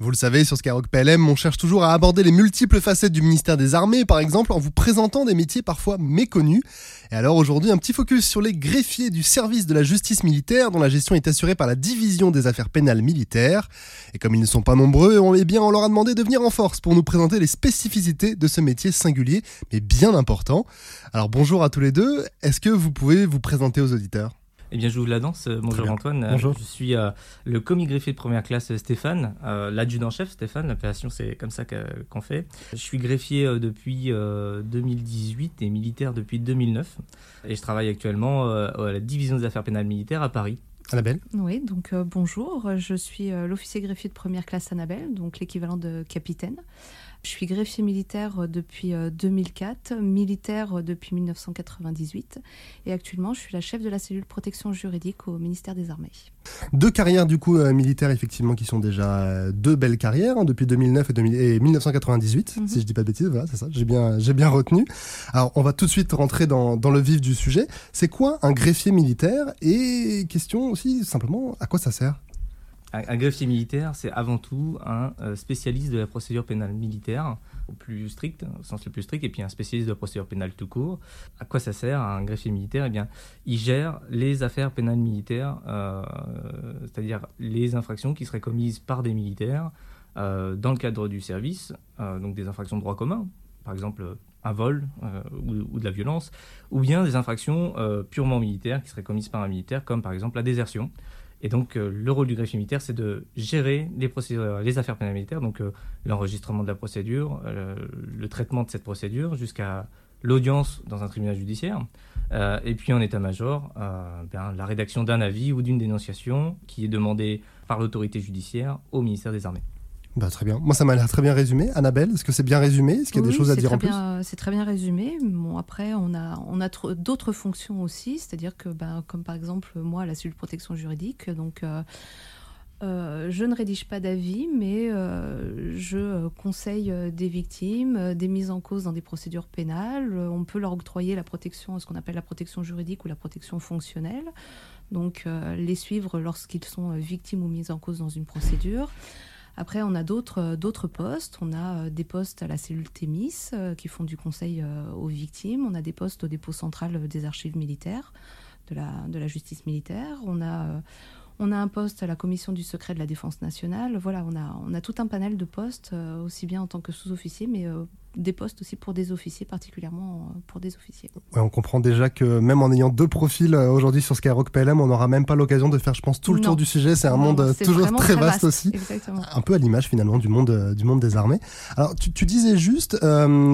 Vous le savez, sur Skyrock PLM, on cherche toujours à aborder les multiples facettes du ministère des Armées, par exemple, en vous présentant des métiers parfois méconnus. Et alors aujourd'hui, un petit focus sur les greffiers du service de la justice militaire, dont la gestion est assurée par la division des affaires pénales militaires. Et comme ils ne sont pas nombreux, on, eh bien, on leur a demandé de venir en force pour nous présenter les spécificités de ce métier singulier, mais bien important. Alors bonjour à tous les deux. Est-ce que vous pouvez vous présenter aux auditeurs? Eh bien, j'ouvre la danse. Bonjour Antoine. Bonjour. Je suis euh, le commis greffier de première classe Stéphane, euh, l'adjudant-chef Stéphane, l'appellation c'est comme ça qu'on fait. Je suis greffier euh, depuis 2018 et militaire depuis 2009. Et je travaille actuellement à la division des affaires pénales militaires à Paris. Annabelle Oui, donc bonjour. Je suis l'officier greffier de première classe Annabelle, donc l'équivalent de capitaine. Je suis greffier militaire euh, depuis 2004, euh, militaire euh, depuis 1998 et actuellement je suis la chef de la cellule protection juridique au ministère des Armées. Deux carrières du coup militaires effectivement qui sont déjà deux belles carrières hein, depuis 2009 et, 1998 mhm. si je dis pas de bêtises, voilà c'est ça, j'ai bien, j'ai bien retenu. Alors on va tout de suite rentrer dans, dans le vif du sujet. C'est quoi un greffier militaire? Et question aussi simplement à quoi ça sert? Un, greffier militaire, c'est avant tout un euh, spécialiste de la procédure pénale militaire, au plus strict, au sens le plus strict, et puis un spécialiste de la procédure pénale tout court. À quoi ça sert un greffier militaire? Eh bien, il gère les affaires pénales militaires, euh, c'est-à-dire les infractions qui seraient commises par des militaires euh, dans le cadre du service, donc des infractions de droit commun, par exemple un vol ou, ou, de la violence, ou bien des infractions purement militaires qui seraient commises par un militaire, comme par exemple la désertion. Et donc, euh, le rôle du greffier militaire, c'est de gérer les, procédures, les affaires pénales militaires, donc euh, l'enregistrement de la procédure, euh, le traitement de cette procédure, jusqu'à l'audience dans un tribunal judiciaire. et puis en état-major, ben, la rédaction d'un avis ou d'une dénonciation qui est demandée par l'autorité judiciaire au ministère des Armées. Bah, très bien. Moi, ça m'a l'air très bien résumé. Annabelle, est-ce que c'est bien résumé? Est-ce qu'il y a des choses à dire en plus? C'est très bien résumé. Bon, après, on a, on a d'autres fonctions aussi, c'est-à-dire que, bah, comme par exemple, moi, la cellule de protection juridique, donc. Euh, euh, je ne rédige pas d'avis, mais euh, je conseille des victimes, des mises en cause dans des procédures pénales. On peut leur octroyer la protection, ce qu'on appelle la protection juridique ou la protection fonctionnelle. Donc, les suivre lorsqu'ils sont victimes ou mises en cause dans une procédure. Après, on a d'autres euh, d'autres postes. On a euh, des postes à la cellule Thémis euh, qui font du conseil aux victimes. On a des postes au dépôt central des archives militaires, de la, de la justice militaire. On a on a un poste à la commission du secret de la défense nationale. Voilà, on a, on a tout un panel de postes, aussi bien en tant que sous-officier, mais des postes aussi pour des officiers, particulièrement euh, pour des officiers. on comprend déjà que même en ayant deux profils euh, aujourd'hui sur Skyrock PLM, on n'aura même pas l'occasion de faire, je pense, tout le tour du sujet. C'est un monde euh, toujours très vaste, aussi. Un peu à l'image finalement du monde, du monde des armées. Alors tu, disais juste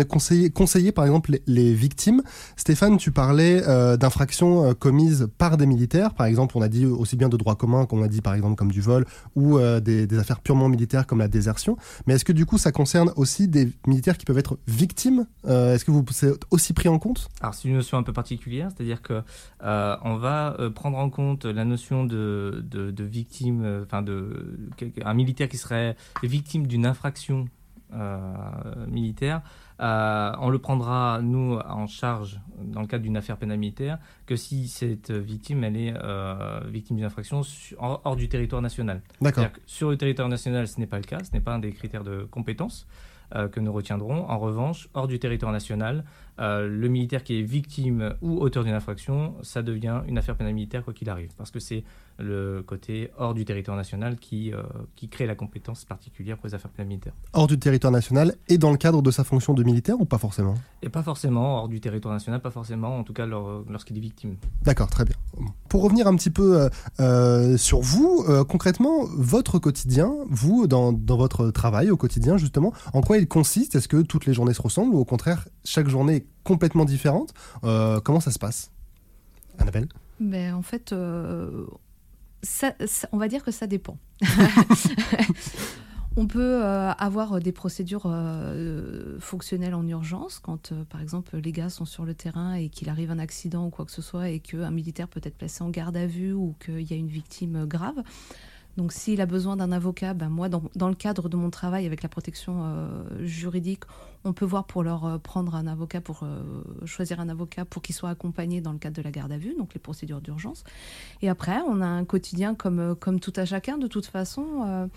conseiller, conseiller par exemple les, victimes. Stéphane, tu parlais d'infractions commises par des militaires. Par exemple, on a dit aussi bien de droit commun qu'on a dit par exemple comme du vol ou des, des affaires purement militaires comme la désertion. Mais est-ce que du coup ça concerne aussi des militaires qui peuvent être victime euh, Est-ce que vous c'est aussi pris en compte? Alors c'est une notion un peu particulière, c'est-à-dire que euh, on va euh, prendre en compte la notion de, de, victime, enfin de un militaire qui serait victime d'une infraction militaire. on le prendra, nous, en charge dans le cadre d'une affaire pénale militaire que si cette victime, elle est victime d'une infraction hors, du territoire national. D'accord. Sur le territoire national, ce n'est pas le cas, ce n'est pas un des critères de compétence. Euh, que nous retiendrons. En revanche, hors du territoire national, euh, le militaire qui est victime ou auteur d'une infraction, ça devient une affaire pénale militaire quoi qu'il arrive, parce que c'est le côté hors du territoire national qui, euh, qui crée la compétence particulière pour les affaires pénales militaires. Hors du territoire national et dans le cadre de sa fonction de militaire ou pas forcément? Et pas forcément, hors du territoire national, pas forcément, en tout cas lorsqu'il est victime. D'accord, très bien. Pour revenir un petit peu euh, sur vous, concrètement, votre quotidien, vous, dans, dans, votre travail au quotidien, justement, en quoi il consiste? Est-ce que toutes les journées se ressemblent ou au contraire, chaque journée est complètement différente Comment ça se passe Annabelle? Ben, En fait, on va dire que ça dépend. on peut euh, avoir des procédures euh, fonctionnelles en urgence quand, euh, par exemple, les gars sont sur le terrain et qu'il arrive un accident ou quoi que ce soit et qu'un militaire peut être placé en garde à vue ou qu'il y a une victime grave. Donc s'il a besoin d'un avocat, ben moi, dans, le cadre de mon travail avec la protection euh, juridique, on peut voir pour leur euh, prendre un avocat, pour euh, choisir un avocat pour qu'il soit accompagné dans le cadre de la garde à vue, donc les procédures d'urgence. Et après, on a un quotidien comme, comme tout à chacun, de toute façon.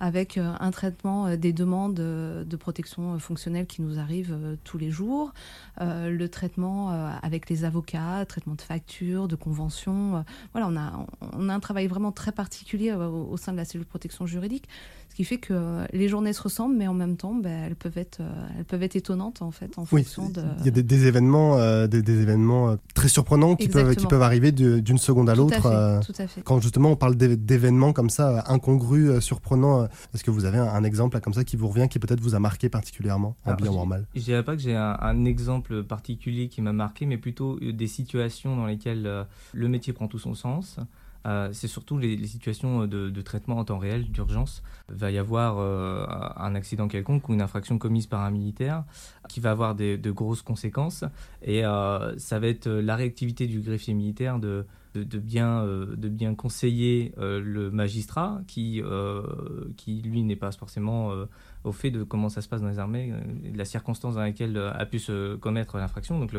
Avec euh, un traitement euh, des demandes euh, de protection fonctionnelle qui nous arrivent tous les jours, le traitement avec les avocats, traitement de factures, de conventions. Voilà, on a, on a un travail vraiment très particulier au, sein de la cellule de protection juridique. Ce qui fait que les journées se ressemblent, mais en même temps, ben, elles, peuvent être, elles peuvent être étonnantes en fait, en fonction de. Il y a des, événements, des, événements très surprenants qui peuvent, qui peuvent arriver d'une seconde à l'autre. Tout, à fait. Quand justement on parle d'événements comme ça, incongrus, surprenants, est-ce que vous avez un, exemple comme ça qui vous revient, qui peut-être vous a marqué particulièrement, en bien ou en mal? Je dirais pas que j'ai un, exemple particulier qui m'a marqué, mais plutôt euh, des situations dans lesquelles euh, le métier prend tout son sens. Euh, c'est surtout les, situations de, traitement en temps réel, d'urgence. Il va y avoir un accident quelconque ou une infraction commise par un militaire qui va avoir de grosses conséquences. Et ça va être la réactivité du greffier militaire de, de, bien, euh, de bien conseiller euh, le magistrat qui, euh, qui lui, n'est pas forcément au fait de comment ça se passe dans les armées, de la circonstance dans laquelle a pu se commettre l'infraction. Donc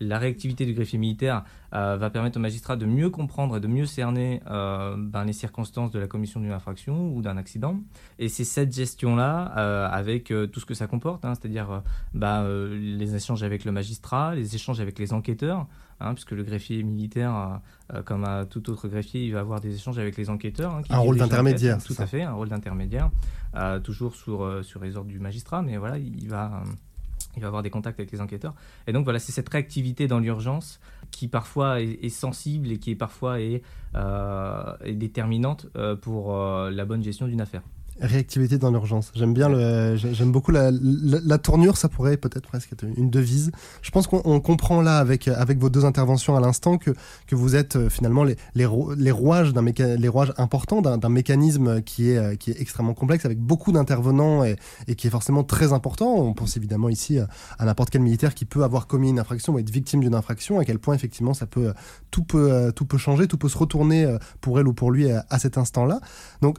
la réactivité du greffier militaire va permettre au magistrat de mieux comprendre et de mieux cerner ben, les circonstances de la commission d'une infraction ou d'un accident. Et c'est cette gestion-là, avec tout ce que ça comporte, hein, c'est-à-dire ben, les échanges avec le magistrat, les échanges avec les enquêteurs, Hein, puisque le greffier militaire, euh, comme à tout autre greffier, il va avoir des échanges avec les enquêteurs. Hein, un rôle d'intermédiaire. Tout à fait, un rôle d'intermédiaire, euh, toujours sur, euh, sur les ordres du magistrat, mais voilà, il va, il va avoir des contacts avec les enquêteurs. Et donc voilà, c'est cette réactivité dans l'urgence qui parfois est, sensible et qui est parfois est, est déterminante pour la bonne gestion d'une affaire. Réactivité dans l'urgence. J'aime bien le, j'aime beaucoup la, tournure. Ça pourrait peut-être presque être une devise. Je pense qu'on comprend là avec avec vos deux interventions à l'instant que que vous êtes euh, finalement les les, rouages d'un les rouages importants d'un mécanisme qui est euh, qui est extrêmement complexe avec beaucoup d'intervenants et, qui est forcément très important. On pense évidemment ici à n'importe quel militaire qui peut avoir commis une infraction ou être victime d'une infraction. À quel point effectivement ça peut tout peut tout peut changer, tout peut se retourner pour elle ou pour lui à cet instant-là. Donc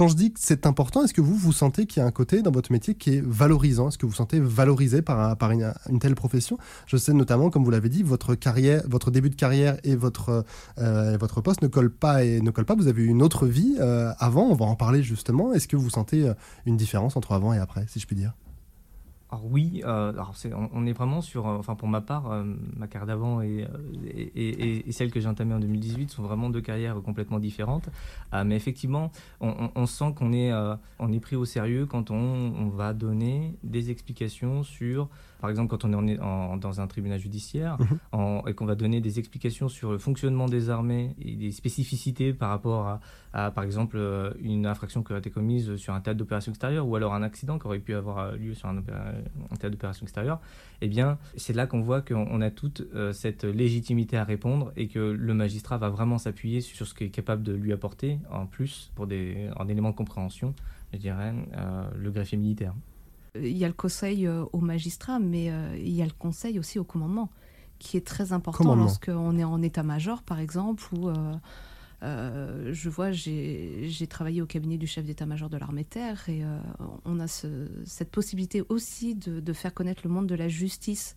quand je dis que c'est important, est-ce que vous vous sentez qu'il y a un côté dans votre métier qui est valorisant? Est-ce que vous vous sentez valorisé par, une, telle profession? Je sais notamment, comme vous l'avez dit, votre carrière, votre début de carrière et votre, euh, poste ne collent pas et ne pas. Vous avez eu une autre vie euh, avant. On va en parler justement. Est-ce que vous sentez euh, une différence entre avant et après, si je puis dire? Alors oui, euh, alors on, est vraiment sur, euh, enfin pour ma part, euh, ma carrière d'avant et, et, celle que j'ai entamée en 2018 sont vraiment deux carrières complètement différentes. mais effectivement, on, sent qu'on est, on est pris au sérieux quand on, va donner des explications sur, par exemple quand on est dans un tribunal judiciaire mhm. et qu'on va donner des explications sur le fonctionnement des armées et des spécificités par rapport à, à par exemple une infraction qui a été commise sur un théâtre d'opération extérieure ou alors un accident qui aurait pu avoir lieu sur un opération en termes d'opération extérieure, eh bien, c'est là qu'on voit qu'on a toute euh, cette légitimité à répondre et que le magistrat va vraiment s'appuyer sur ce qui est capable de lui apporter, en plus, pour des, en élément de compréhension, je dirais, euh, le greffier militaire. Il y a le conseil euh, au magistrat, mais il y a le conseil aussi au commandement, qui est très important lorsqu'on est en état-major, par exemple, ou euh, je vois, j'ai travaillé au cabinet du chef d'état-major de l'armée terre et euh, on a cette possibilité aussi de, faire connaître le monde de la justice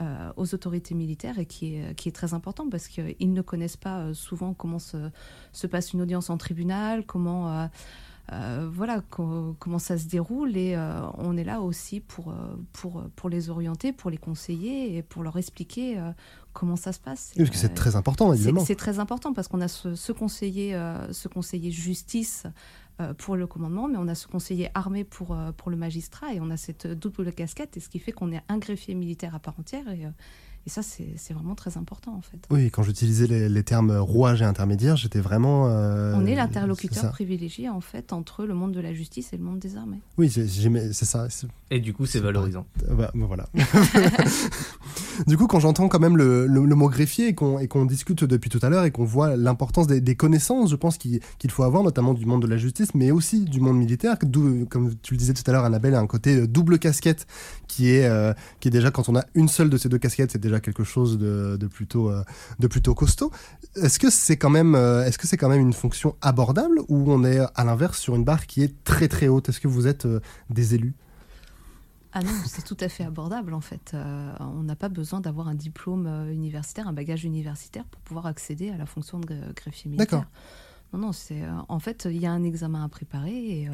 euh, aux autorités militaires et qui est, très important parce qu'ils ne connaissent pas souvent comment se, se, passe une audience en tribunal, comment voilà comment ça se déroule et on est là aussi pour les orienter, pour les conseiller et pour leur expliquer comment ça se passe. parce que c'est très important, évidemment. C'est très important parce qu'on a ce, conseiller, ce conseiller justice pour le commandement, mais on a ce conseiller armé pour, pour le magistrat et on a cette double casquette, et ce qui fait qu'on est un greffier militaire à part entière. Et, et ça, c'est vraiment très important en fait. Oui, quand j'utilisais les, termes rouage et intermédiaire, j'étais vraiment. Euh, On est l'interlocuteur privilégié en fait entre le monde de la justice et le monde des armées. Oui, c'est ça. Et du coup, c'est valorisant. Bah, bah, voilà. du coup, quand j'entends quand même le, mot greffier et qu'on discute depuis tout à l'heure et qu'on voit l'importance des, connaissances, je pense qu'il faut avoir, notamment du monde de la justice, mais aussi du monde militaire, comme tu le disais tout à l'heure, Annabelle, a un côté euh, double casquette qui est, euh, qui est déjà, quand on a une seule de ces deux casquettes, c'est déjà quelque chose de, plutôt, euh, de plutôt costaud. Est-ce que c'est quand même, euh, est-ce que c'est quand même une fonction abordable ou on est à l'inverse sur une barre qui est très très haute? Est-ce que vous êtes des élus? Ah non, c'est tout à fait abordable en fait. on n'a pas besoin d'avoir un diplôme universitaire, un bagage universitaire pour pouvoir accéder à la fonction de greffier militaire. Non, non, c'est en fait il y a un examen à préparer et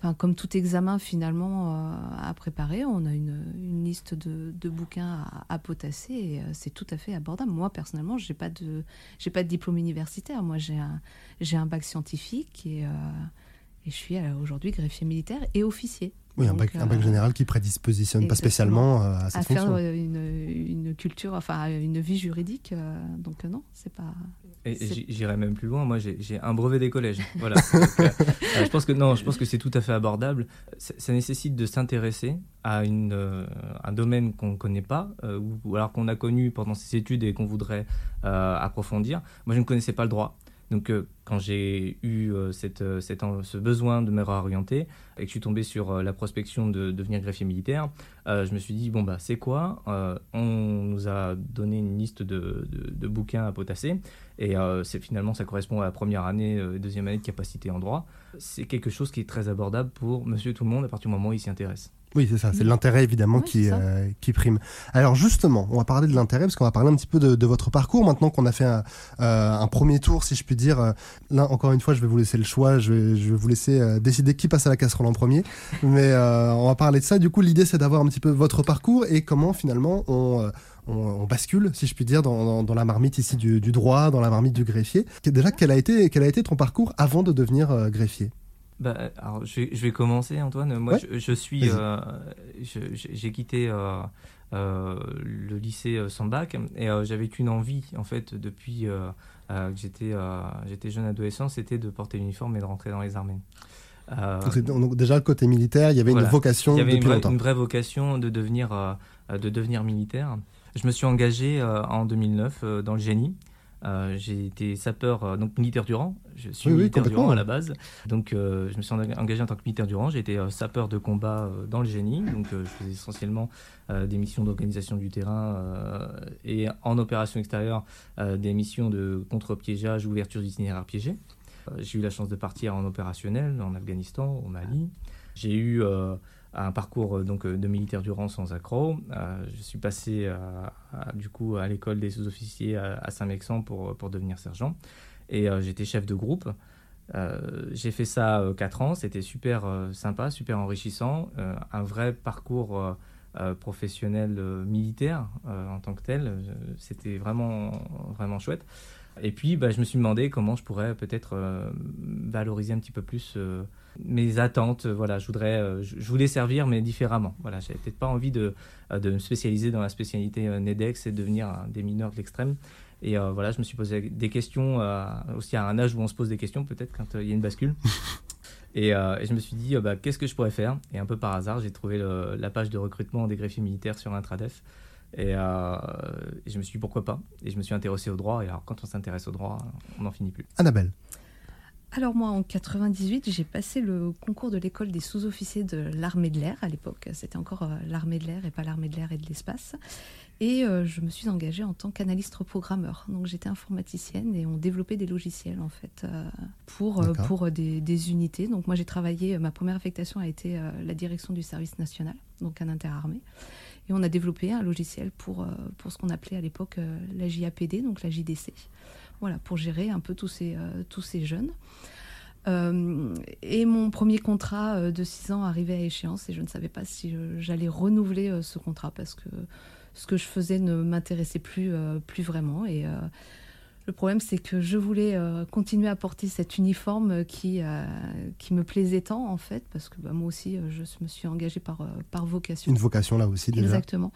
Enfin, comme tout examen finalement à préparer, on a une, liste de, bouquins à, potasser et c'est tout à fait abordable. Moi personnellement, j'ai pas de j'ai pas de diplôme universitaire. Moi, j'ai un j'ai un bac scientifique et, et je suis aujourd'hui greffier militaire et officier. Oui, un, bac, euh, général qui prédispositionne pas spécialement euh, à cette à faire euh, une, culture, enfin une vie juridique. donc non, c'est pas. Et j'irais même plus loin. Moi, j'ai un brevet des collèges. Voilà. je pense que non, je pense que c'est tout à fait abordable. Ça, nécessite de s'intéresser à une, un domaine qu'on ne connaît pas, ou, alors qu'on a connu pendant ses études et qu'on voudrait approfondir. Moi, je ne connaissais pas le droit. Donc, euh, quand j'ai eu euh, euh, ce besoin de me réorienter et que je suis tombé sur la prospection de, devenir greffier militaire, je me suis dit bon, bah, c'est quoi On nous a donné une liste de, de, bouquins à potasser et finalement, ça correspond à la première année, deuxième année de capacité en droit. C'est quelque chose qui est très abordable pour monsieur tout le monde à partir du moment où il s'y intéresse. Oui, c'est ça, c'est l'intérêt évidemment qui, euh, qui prime. Alors justement, on va parler de l'intérêt parce qu'on va parler un petit peu de, votre parcours maintenant qu'on a fait un, euh, premier tour, si je puis dire. Euh, là, encore une fois, je vais vous laisser le choix, je vais, je vais vous laisser décider qui passe à la casserole en premier. Mais on va parler de ça. Du coup, l'idée, c'est d'avoir un petit peu votre parcours et comment finalement on, on, bascule, si je puis dire, dans, dans, la marmite ici du, du, droit, dans la marmite du greffier. Déjà, quel a été, quel a été ton parcours avant de devenir greffier? Bah, alors, je, vais, commencer, Antoine. Moi, je, suis, euh, j'ai quitté euh, euh, le lycée sans bac et j'avais qu'une envie, en fait, depuis que j'étais j'étais jeune adolescent, c'était de porter l'uniforme et de rentrer dans les armées. donc, déjà le côté militaire, il y avait une vocation. Il y avait une, vraie, une, vraie, vocation de devenir, de devenir militaire. Je me suis engagé en 2009 dans le génie. Euh, j'ai été sapeur, euh, donc militaire du rang. Je suis militaire du rang à la base. Donc, euh, je me suis engagé en tant que militaire du rang. J'ai été sapeur de combat dans le génie. Donc, je faisais essentiellement des missions d'organisation du terrain et en opération extérieure, des missions de contre-piégeage, ouverture d'itinéraire piégé. j'ai eu la chance de partir en opérationnel en Afghanistan, au Mali. J'ai eu un parcours euh, donc euh, de militaire du rang sans accro. Euh, je suis passé du coup à l'école des sous-officiers à, Saint-Mexan pour, pour devenir sergent et j'étais chef de groupe. j'ai fait ça 4 ans, c'était super sympa, super enrichissant, un vrai parcours professionnel militaire en tant que tel, c'était vraiment, vraiment chouette. Et puis, bah, je me suis demandé comment je pourrais peut-être valoriser un petit peu plus mes attentes. Voilà, je voudrais, euh, je, voulais servir, mais différemment. Voilà, j'avais peut-être pas envie de, euh, de me spécialiser dans la spécialité euh, NEDEX et devenir des mineurs de l'extrême. Et voilà, je me suis posé des questions, aussi à un âge où on se pose des questions, peut-être quand il y a une bascule. Et, je me suis dit, bah, qu'est-ce que je pourrais faire? Et un peu par hasard, j'ai trouvé la page de recrutement des greffiers militaires sur Intradef. Et, et, je me suis dit, pourquoi pas? Et je me suis intéressé au droit. Et alors, quand on s'intéresse au droit, on n'en finit plus. Annabelle alors moi, en 98, j'ai passé le concours de l'école des sous-officiers de l'armée de l'air. À l'époque, c'était encore euh, l'armée de l'air et pas l'armée de l'air et de l'espace. Et euh, je me suis engagée en tant qu'analyste programmeur. Donc j'étais informaticienne et on développait des logiciels en fait euh, pour, pour des, unités. Donc moi j'ai travaillé, ma première affectation a été la direction du service national, donc un interarmée. Et on a développé un logiciel pour, pour ce qu'on appelait à l'époque la JAPD, donc la JDC voilà, pour gérer un peu tous ces, euh, tous ces jeunes. Euh, et mon premier contrat euh, de 6 ans arrivait à échéance et je ne savais pas si j'allais renouveler ce contrat parce que ce que je faisais ne m'intéressait plus, plus vraiment. Et le problème, c'est que je voulais continuer à porter cet uniforme qui, qui me plaisait tant, en fait, parce que bah, moi aussi, je me suis engagée par, par vocation. Une vocation là aussi, déjà. Exactement.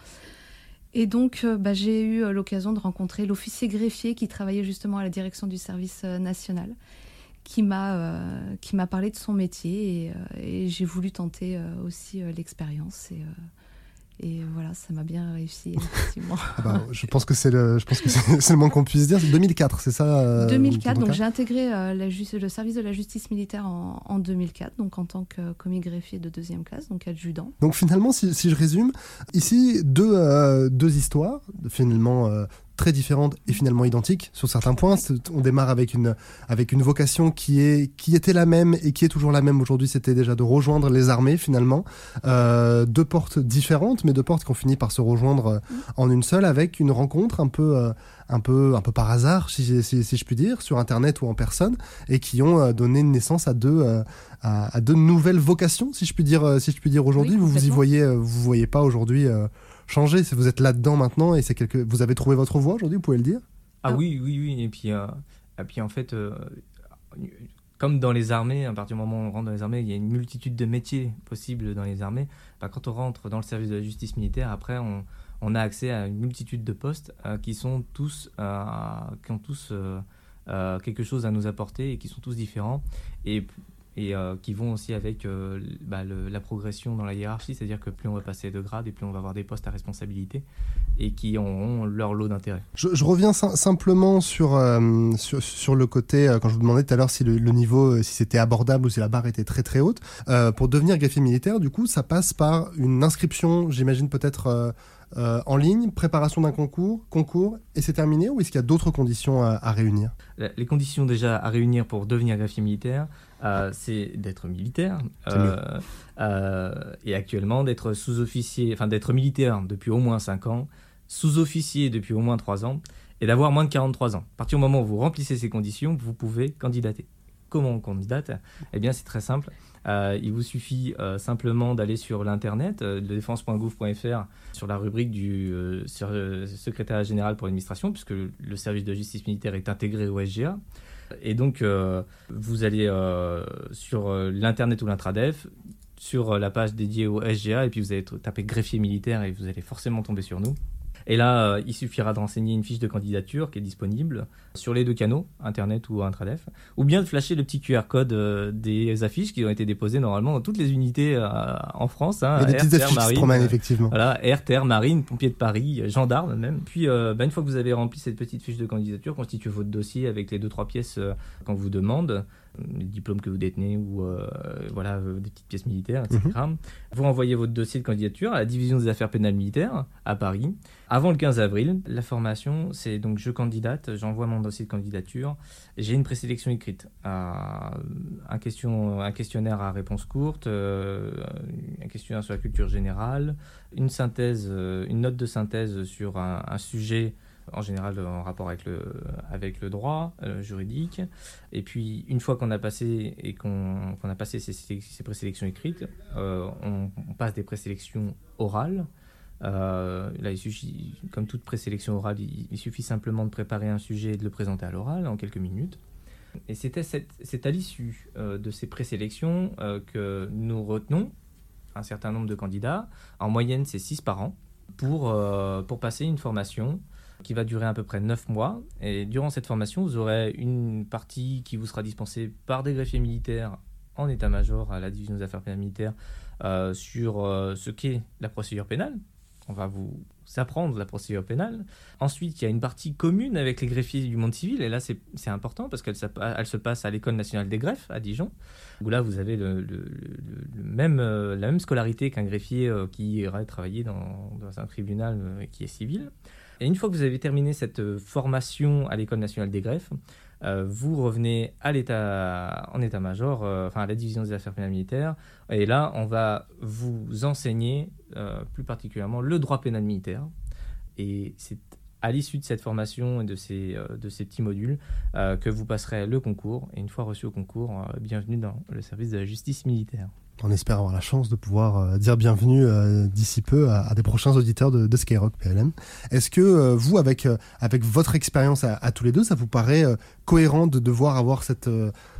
Et donc, euh, bah, j'ai eu euh, l'occasion de rencontrer l'officier greffier qui travaillait justement à la direction du service euh, national, qui m'a qui m'a parlé de son métier et, j'ai voulu tenter aussi l'expérience. Et voilà, ça m'a bien réussi, effectivement. Ah bah, je pense que c'est le, je pense que c'est le moins qu'on puisse dire. C'est 2004, c'est ça 2004, donc j'ai intégré la le service de la justice militaire en, en, 2004, donc en tant que commis greffier de deuxième classe, donc adjudant. Donc finalement, si, si je résume, ici, deux, deux histoires, finalement très différentes et finalement identiques sur certains points. On démarre avec une, avec une vocation qui, est, qui était la même et qui est toujours la même aujourd'hui. C'était déjà de rejoindre les armées finalement. Euh, deux portes différentes, mais deux portes qui ont fini par se rejoindre euh, en une seule avec une rencontre un peu, euh, un peu, un peu par hasard, si, si, je puis dire, sur Internet ou en personne, et qui ont donné naissance à deux, à, deux nouvelles vocations, si je puis dire, si je puis dire aujourd'hui. vous vous y voyez, vous voyez pas aujourd'hui changer. Vous êtes là-dedans maintenant et c'est quelque... vous avez trouvé votre voie aujourd'hui, vous pouvez le dire? Ah oui, oui, oui. Et puis, euh, et puis en fait, euh, comme dans les armées, à partir du moment où on rentre dans les armées, il y a une multitude de métiers possibles dans les armées. Bah, quand on rentre dans le service de la justice militaire, après, on, a accès à une multitude de postes euh, qui sont tous, qui ont tous quelque chose à nous apporter et qui sont tous différents. Et euh, qui vont aussi avec euh, bah, la progression dans la hiérarchie, c'est-à-dire que plus on va passer de grade et plus on va avoir des postes à responsabilité et qui auront leur lot d'intérêt. Je, reviens simplement sur, euh, sur, sur, le côté, quand je vous demandais tout à l'heure si le, niveau, si c'était abordable ou si la barre était très très haute. pour devenir greffier militaire, du coup, ça passe par une inscription, j'imagine peut-être euh, en ligne, préparation d'un concours, concours, et c'est terminé ou est-ce qu'il y a d'autres conditions à, réunir? Les conditions déjà à réunir pour devenir greffier militaire, euh, c'est d'être militaire euh, et actuellement d'être sous-officier, enfin d'être militaire depuis au moins 5 ans, sous-officier depuis au moins 3 ans et d'avoir moins de 43 ans. À partir du moment où vous remplissez ces conditions, vous pouvez candidater. Comment on candidate? Eh bien, c'est très simple. Euh, il vous suffit euh, simplement d'aller sur l'internet, euh, défense.gouv.fr, sur la rubrique du secrétaire général pour l'administration, puisque le service de justice militaire est intégré au SGA. Et donc, vous allez sur l'internet ou l'intradef, sur la page dédiée au SGA, et puis vous allez taper greffier militaire et vous allez forcément tomber sur nous. Et là, euh, il suffira de renseigner une fiche de candidature qui est disponible sur les deux canaux, Internet ou Intradef, ou bien de flasher le petit QR code euh, des affiches qui ont été déposées normalement dans toutes les unités euh, en France. Hein, des petites affiches marine, promènent, effectivement. Voilà, air, terre, marine, pompiers de Paris, gendarmes même. Puis, bah, une fois que vous avez rempli cette petite fiche de candidature, constituez votre dossier avec les deux trois pièces qu'on vous demande les diplômes que vous détenez ou euh, voilà, euh, des petites pièces militaires, etc. Mhm. Vous envoyez votre dossier de candidature à la division des affaires pénales militaires à Paris avant le 15 avril. La formation, c'est donc je candidate, j'envoie mon dossier de candidature, j'ai une présélection écrite, un, question, un questionnaire à réponse courte, euh, un questionnaire sur la culture générale, une synthèse, une note de synthèse sur un, un sujet en général en rapport avec le, droit euh, juridique. Et puis, une fois qu'on a passé et qu'on a passé ces, ces présélections écrites, euh, on, passe des présélections orales. Euh, là, il suffit, comme toute présélection orale, il, suffit simplement de préparer un sujet et de le présenter à l'oral en quelques minutes. Et c'est à l'issue de ces présélections que nous retenons un certain nombre de candidats. En moyenne, c'est 6 par an pour, pour passer une formation qui va durer à peu près 9 mois. Et durant cette formation, vous aurez une partie qui vous sera dispensée par des greffiers militaires en état-major à la division des affaires pénales militaires euh, sur euh, ce qu'est la procédure pénale. On va vous apprendre la procédure pénale. Ensuite, il y a une partie commune avec les greffiers du monde civil, et là c'est important parce qu'elle elle se passe à l'École nationale des greffes à Dijon, où là vous avez le, même, euh, la même scolarité qu'un greffier qui irait travailler dans, dans un tribunal qui est civil. Et une fois que vous avez terminé cette euh, formation à l'École nationale des greffes, euh, vous revenez à l'état, en état-major, euh, enfin à la division des affaires pénales militaires, et là, on va vous enseigner plus particulièrement le droit pénal militaire. Et c'est à l'issue de cette formation et de ces, de ces petits modules que vous passerez le concours. Et une fois reçu au concours, bienvenue dans le service de la justice militaire. On espère avoir la chance de pouvoir euh, dire bienvenue euh, d'ici peu à, des prochains auditeurs de, Skyrock PLM. Est-ce que euh, vous, avec, avec votre expérience à, tous les deux, ça vous paraît cohérent de devoir avoir cette,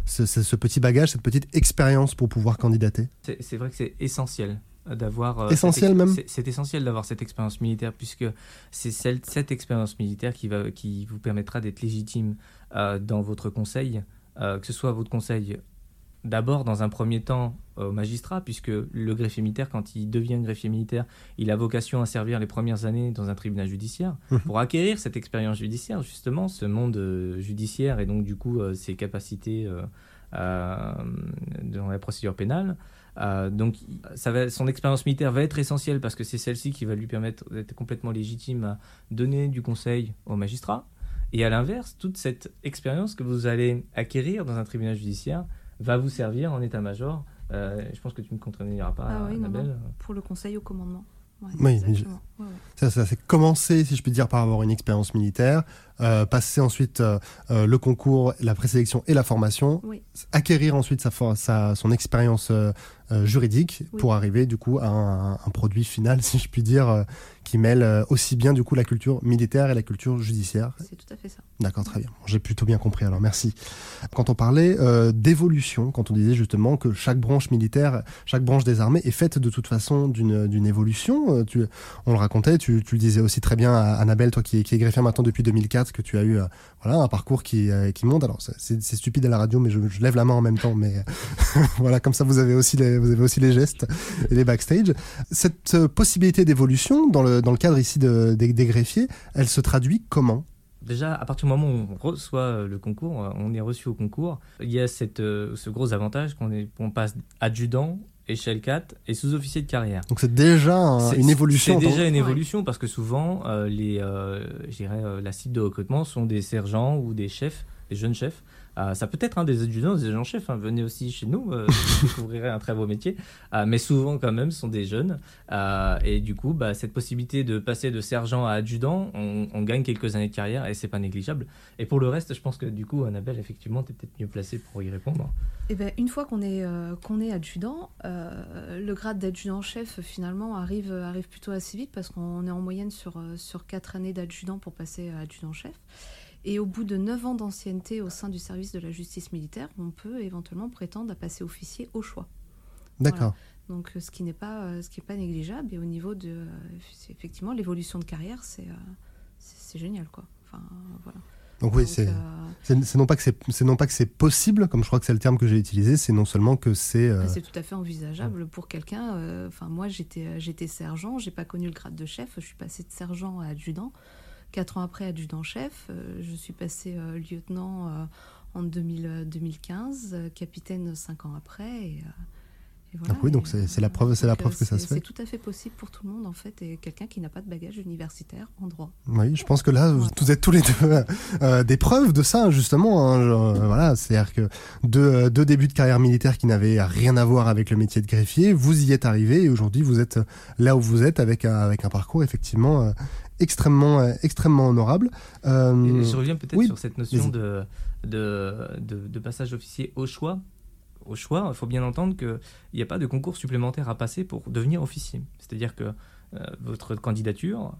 ce, petit bagage, cette petite expérience pour pouvoir candidater? C'est vrai que c'est essentiel d'avoir essentiel même? c'est essentiel d'avoir cette expérience militaire puisque c'est cette expérience militaire qui va qui vous permettra d'être légitime dans votre conseil que ce soit votre conseil d'abord, dans un premier temps, au magistrat, puisque le greffier militaire, quand il devient greffier militaire, il a vocation à servir les premières années dans un tribunal judiciaire. Mmh. Pour acquérir cette expérience judiciaire, justement, ce monde euh, judiciaire et donc, du coup, euh, ses capacités euh, dans la procédure pénale, donc ça va, son expérience militaire va être essentielle parce que c'est celle-ci qui va lui permettre d'être complètement légitime à donner du conseil aux magistrats. Et à l'inverse, toute cette expérience que vous allez acquérir dans un tribunal judiciaire va vous servir en état-major. je pense que tu ne contrediras pas, ah Annabelle. Pour le conseil au commandement. oui, ça, ça s'est commencé, si je puis dire, par avoir une expérience militaire, euh, passer ensuite euh, euh, le concours, la présélection et la formation, acquérir ensuite sa, sa son expérience juridique pour arriver du coup à un, un, produit final, si je puis dire, qui mêle aussi bien du coup la culture militaire et la culture judiciaire. C'est tout à fait ça. D'accord, très bien. J'ai plutôt bien compris alors, merci. Quand on parlait d'évolution, quand on disait justement que chaque branche militaire, chaque branche des armées est faite de toute façon d'une évolution, tu, on le racontait, tu, tu, le disais aussi très bien à Annabelle, toi qui, qui est greffier maintenant depuis 2004, que tu as eu voilà, un parcours qui, qui monte. Alors c'est stupide à la radio, mais je, lève la main en même temps, mais voilà, comme ça vous avez aussi les, vous avez aussi les gestes et les backstage. Cette possibilité d'évolution dans le dans le cadre ici de, des, greffiers, elle se traduit comment? Déjà, à partir du moment où on reçoit euh, le concours, euh, on est reçu au concours, il y a cette, euh, ce gros avantage qu'on on passe adjudant, échelle 4 et sous-officier de carrière. Donc c'est déjà une évolution. C'est déjà une évolution parce que souvent, les, la cible de recrutement sont des sergents ou des chefs, des jeunes chefs euh, ça peut être un des adjudants, des agents-chefs. Hein. venez aussi chez nous, euh, vous découvrirez un très beau métier. Euh, mais souvent, quand même, ce sont des jeunes. et du coup, bah, cette possibilité de passer de sergent à adjudant, on, gagne quelques années de carrière et c'est pas négligeable. Et pour le reste, je pense que du coup, Annabelle, effectivement, tu es peut-être mieux placée pour y répondre. Eh ben, une fois qu'on est, qu'on est adjudant, le grade d'adjudant-chef, finalement, arrive, arrive plutôt assez vite parce qu'on est en moyenne sur, sur 4 années d'adjudant pour passer à adjudant-chef. Et au bout de 9 ans d'ancienneté au sein du service de la justice militaire, on peut éventuellement prétendre à passer officier au choix. D'accord. Donc, euh, ce qui n'est pas, euh, ce qui est pas négligeable. Et au niveau de, euh, effectivement, l'évolution de carrière, c'est, c'est génial, quoi. Enfin, voilà. Donc oui, c'est non pas que c'est non pas que c'est possible, comme je crois que c'est le terme que j'ai utilisé, c'est non seulement que c'est. C'est tout à fait envisageable pour quelqu'un. Enfin moi j'étais j'étais sergent, j'ai pas connu le grade de chef, je suis passé de sergent à adjudant. Quatre ans après, adjudant-chef. Euh, je suis passé euh, lieutenant euh, en 2015, capitaine cinq ans après. Et, voilà, oui, donc c'est la preuve, c'est la preuve que ça se fait. C'est tout à fait possible pour tout le monde en fait, et quelqu'un qui n'a pas de bagage universitaire en droit. Oui, je pense que là, vous êtes tous les deux des preuves de ça justement. Hein, voilà, c'est-à-dire que deux, deux, débuts de carrière militaire qui n'avaient rien à voir avec le métier de greffier, vous y êtes arrivé et aujourd'hui vous êtes là où vous êtes avec un, avec un parcours effectivement euh, extrêmement honorable. Euh, je reviens peut-être sur cette notion de, de, de, passage officier au choix au choix, il faut bien entendre qu'il n'y a pas de concours supplémentaire à passer pour devenir officier. C'est-à-dire que euh, votre candidature,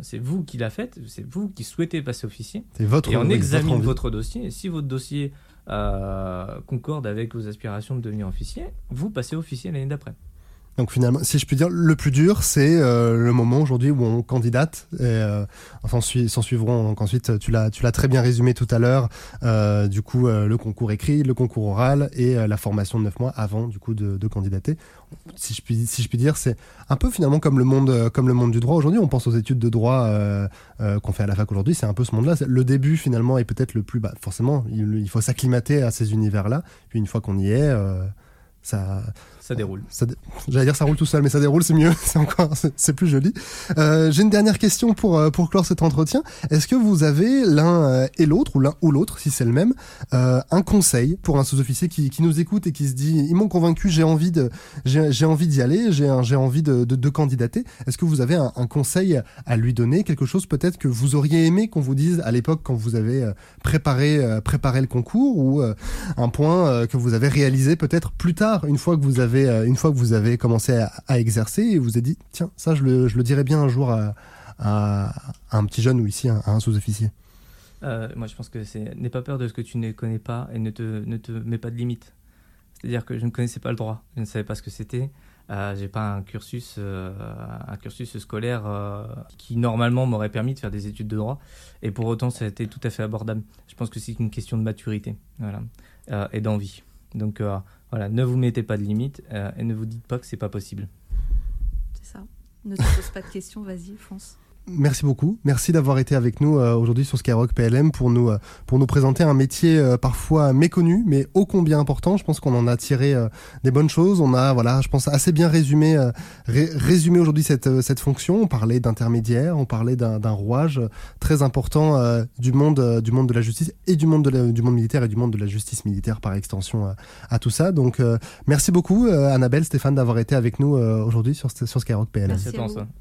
c'est vous qui la faites, c'est vous qui souhaitez passer officier. Votre, et on examine votre, dossier, et si votre dossier concorde avec vos aspirations de devenir officier, vous passez officier l'année d'après. Donc finalement, si je puis dire, le plus dur, c'est euh, le moment aujourd'hui où on candidate. Euh, enfin, s'en suivront ensuite, tu l'as, tu l'as très bien résumé tout à l'heure. Euh, du coup, le concours écrit, le concours oral et la formation de neuf mois avant du coup de, candidater. Si je puis, si je puis dire, c'est un peu finalement comme le monde, comme le monde du droit aujourd'hui. On pense aux études de droit qu'on fait à la fac aujourd'hui. C'est un peu ce monde-là. Le début finalement est peut-être le plus. Bah, forcément, il faut s'acclimater à ces univers-là. Puis une fois qu'on y est ça ça déroule. J'allais dire ça roule tout seul, mais ça déroule, c'est mieux. C'est encore, c'est plus joli. Euh, J'ai une dernière question pour euh, pour clore cet entretien. Est-ce que vous avez l'un euh, et l'autre ou l'un ou l'autre, si c'est le même, un conseil pour un sous-officier qui, qui nous écoute et qui se dit, ils m'ont convaincu, j'ai envie de, j'ai envie d'y aller, j'ai j'ai envie de, de, candidater. Est-ce que vous avez un, un, conseil à lui donner, quelque chose peut-être que vous auriez aimé qu'on vous dise à l'époque quand vous avez préparé préparé le concours ou un point que vous avez réalisé peut-être plus tard, une fois que vous avez euh, une fois que vous avez commencé à, exercer, vous avez dit, tiens, ça, je le, je dirais bien un jour à, un petit jeune ou ici à, un sous-officier euh, Moi, je pense que c'est n'aie pas peur de ce que tu ne connais pas et ne te, mets pas de limites. C'est-à-dire que je ne connaissais pas le droit, je ne savais pas ce que c'était. Euh, j'ai pas un cursus, euh, scolaire qui normalement m'aurait permis de faire des études de droit, et pour autant ça a été tout à fait abordable. Je pense que c'est une question de maturité, et d'envie. Donc voilà, ne vous mettez pas de limites et ne vous dites pas que c'est pas possible. C'est ça. Ne te pose pas de questions, vas-y, fonce. Merci beaucoup. Merci d'avoir été avec nous euh, aujourd'hui sur Skyrock PLM pour nous, euh, pour nous présenter un métier euh, parfois méconnu, mais ô combien important. Je pense qu'on en a tiré des bonnes choses. On a, voilà, je pense, assez bien résumé, résumé aujourd'hui cette, cette fonction. On parlait d'intermédiaire, on parlait d'un rouage très important du, monde, du monde de la justice et du monde, de du monde militaire et du monde de la justice militaire par extension à tout ça. Donc, merci beaucoup, Annabelle, Stéphane, d'avoir été avec nous aujourd'hui sur, sur Skyrock PLM. Merci